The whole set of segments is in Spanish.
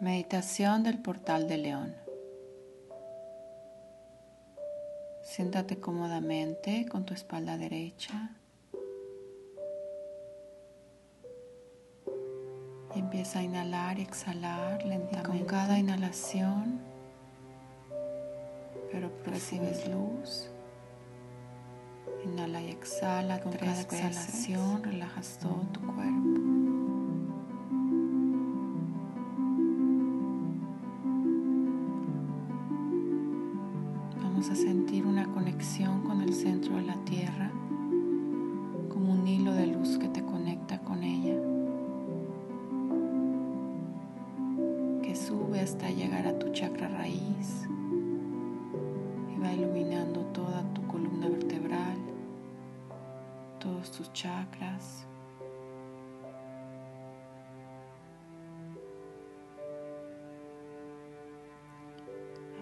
Meditación del portal de león. Siéntate cómodamente con tu espalda derecha y empieza a inhalar y exhalar lentamente. con cada inhalación, pero percibes luz. Inhala y exhala. Con cada exhalación relajas todo tu cuerpo.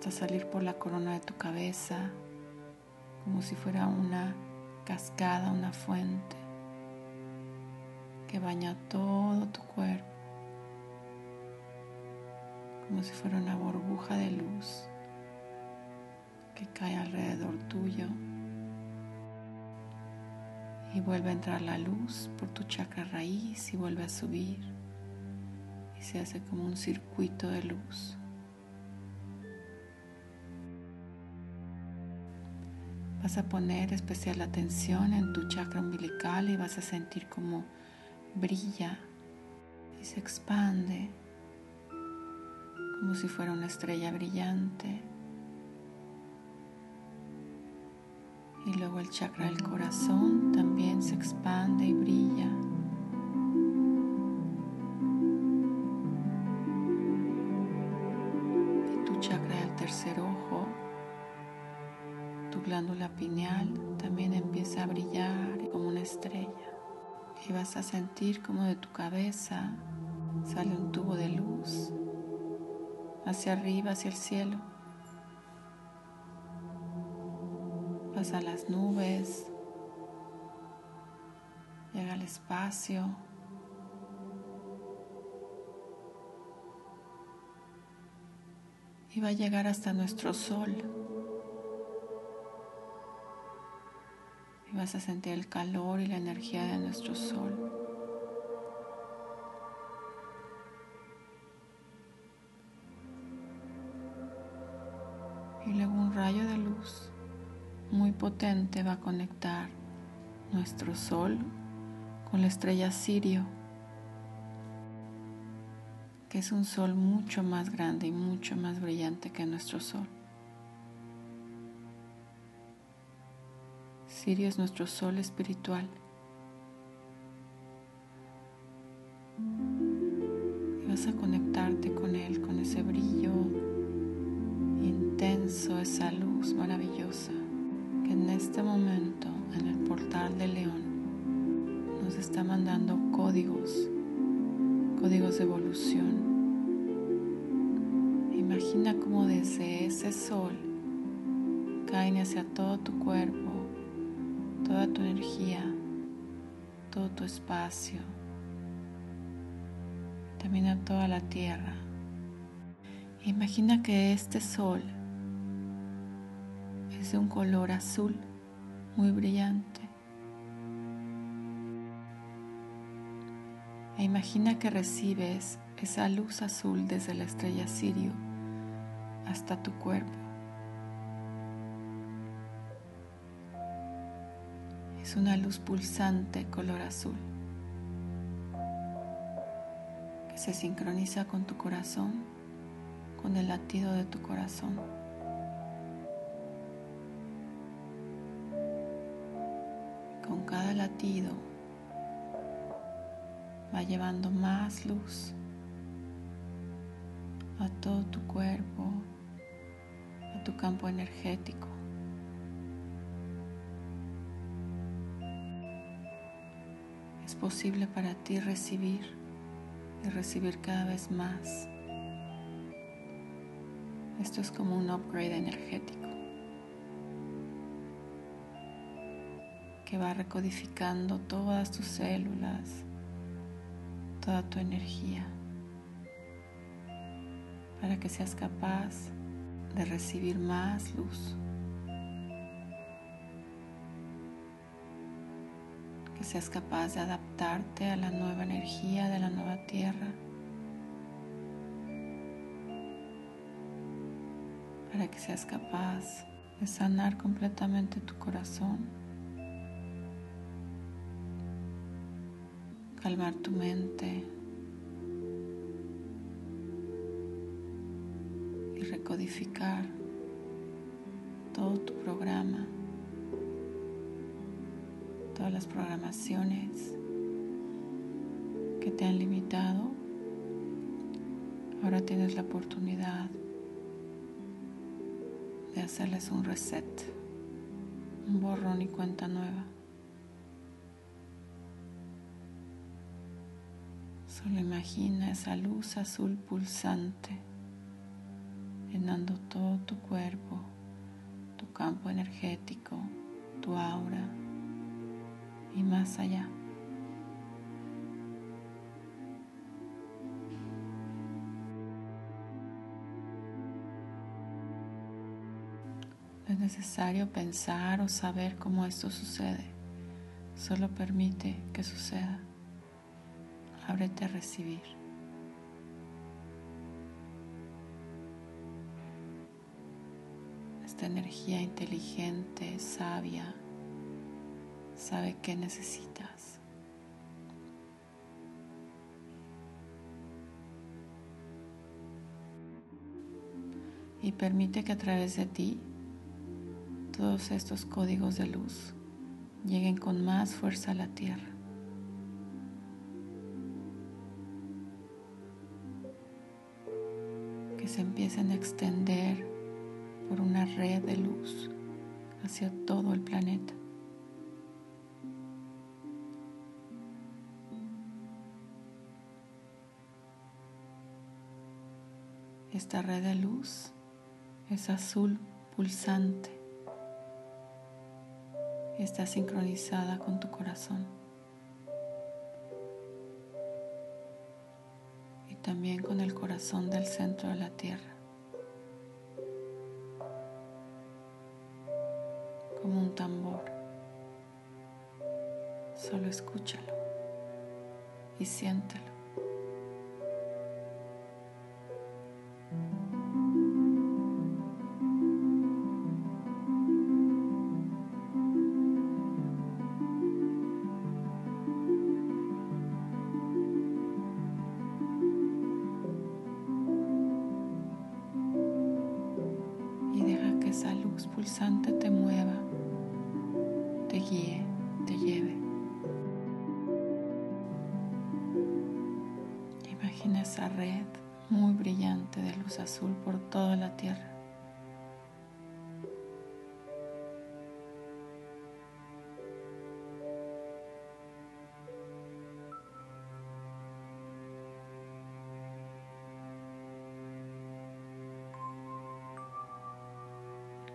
Hasta salir por la corona de tu cabeza, como si fuera una cascada, una fuente que baña todo tu cuerpo, como si fuera una burbuja de luz que cae alrededor tuyo y vuelve a entrar la luz por tu chakra raíz y vuelve a subir y se hace como un circuito de luz. Vas a poner especial atención en tu chakra umbilical y vas a sentir como brilla y se expande como si fuera una estrella brillante. Y luego el chakra del corazón también se expande y brilla. Y tu chakra del tercer ojo tu glándula pineal también empieza a brillar como una estrella y vas a sentir como de tu cabeza sale un tubo de luz hacia arriba, hacia el cielo. Pasa las nubes, llega al espacio. Y va a llegar hasta nuestro sol. Vas a sentir el calor y la energía de nuestro sol. Y luego un rayo de luz muy potente va a conectar nuestro sol con la estrella Sirio, que es un sol mucho más grande y mucho más brillante que nuestro sol. Sirio es nuestro sol espiritual. Y vas a conectarte con él, con ese brillo intenso, esa luz maravillosa que en este momento en el portal de León nos está mandando códigos, códigos de evolución. Imagina cómo desde ese sol caen hacia todo tu cuerpo toda tu energía, todo tu espacio, también a toda la tierra. Imagina que este sol es de un color azul muy brillante. E imagina que recibes esa luz azul desde la estrella Sirio hasta tu cuerpo. Es una luz pulsante color azul que se sincroniza con tu corazón, con el latido de tu corazón. Con cada latido va llevando más luz a todo tu cuerpo, a tu campo energético. Posible para ti recibir y recibir cada vez más. Esto es como un upgrade energético que va recodificando todas tus células, toda tu energía. para que seas capaz de recibir más luz. Seas capaz de adaptarte a la nueva energía de la nueva tierra. Para que seas capaz de sanar completamente tu corazón. Calmar tu mente. y recodificar todo tu programa, todas las programaciones que te han limitado. Ahora tienes la oportunidad de hacerles un reset, un borrón y cuenta nueva. Solo imagina esa luz azul pulsante llenando todo tu cuerpo, tu campo energético, tu aura y más allá. No es necesario pensar o saber cómo esto sucede, solo permite que suceda. Ábrete a recibir. energía inteligente, sabia, sabe qué necesitas. Y permite que a través de ti todos estos códigos de luz lleguen con más fuerza a la tierra. Que se empiecen a extender por una red de luz hacia todo el planeta. Esta red de luz es azul pulsante está sincronizada con tu corazón y también con el corazón del centro de la Tierra. como un tambor. Solo escúchalo y siéntelo. Pulsante te mueva te guíe, te lleve. Imagina esa red muy brillante de luz azul por toda la tierra.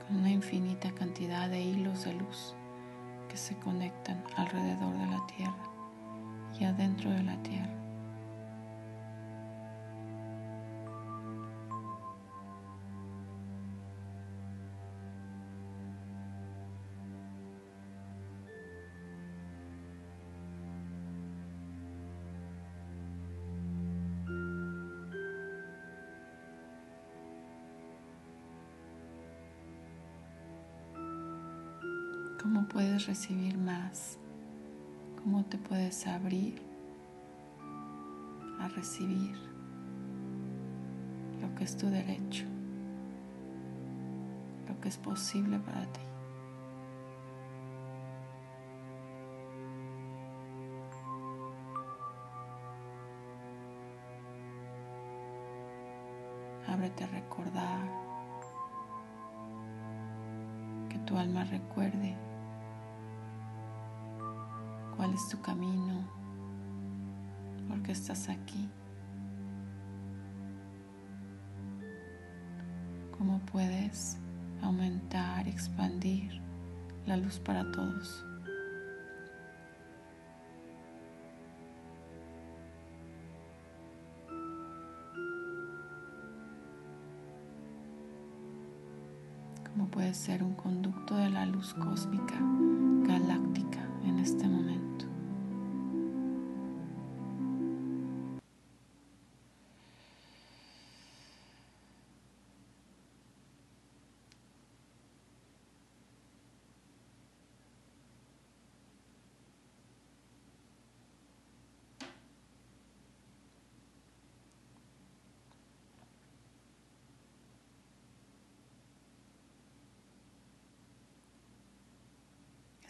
Una infinita cantidad de hilos de luz se conectan alrededor de la Tierra y adentro de la Tierra. Cómo puedes recibir más, cómo te puedes abrir a recibir lo que es tu derecho, lo que es posible para ti. Ábrete a recordar que tu alma recuerde cuál es tu camino, por qué estás aquí, cómo puedes aumentar, expandir la luz para todos. Cómo puedes ser un conducto de la luz cósmica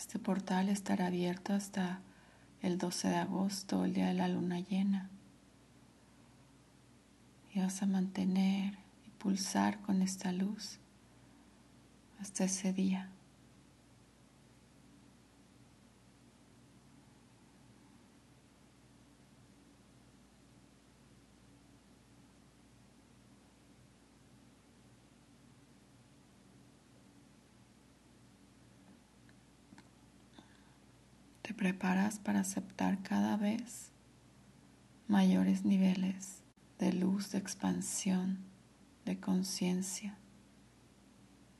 Este portal estará abierto hasta el 12 de agosto, el día de la luna llena. Y vas a mantener y pulsar con esta luz hasta ese día. Preparas para aceptar cada vez mayores niveles de luz, de expansión, de conciencia,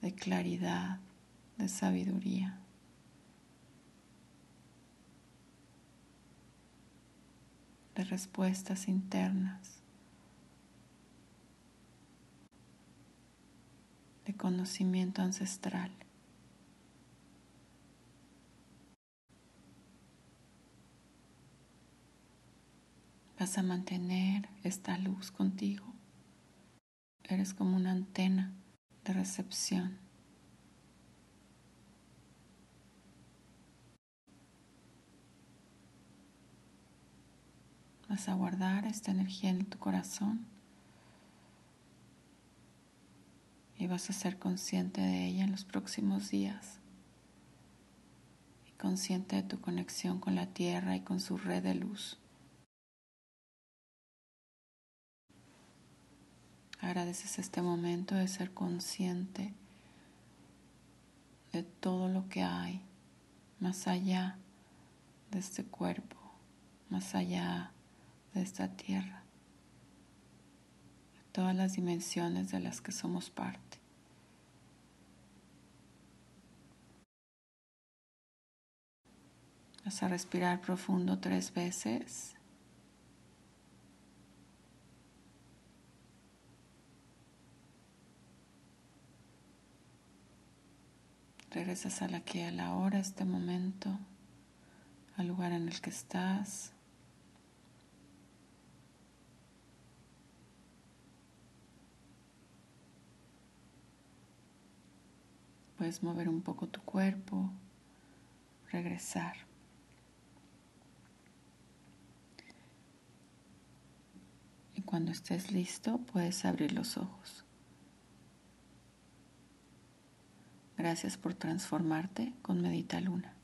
de claridad, de sabiduría. de respuestas internas, de conocimiento ancestral. Vas a mantener esta luz contigo. Eres como una antena de recepción. Vas a guardar esta energía en tu corazón y vas a ser consciente de ella en los próximos días y consciente de tu conexión con la tierra y con su red de luz. Agradeces este momento de ser consciente de todo lo que hay más allá de este cuerpo, más allá de esta tierra, de todas las dimensiones de las que somos parte. Vas a respirar profundo tres veces. Regresas a la que a la hora, este momento, al lugar en el que estás. Puedes mover un poco tu cuerpo, regresar. Y cuando estés listo, puedes abrir los ojos. Gracias por transformarte con Medita Luna.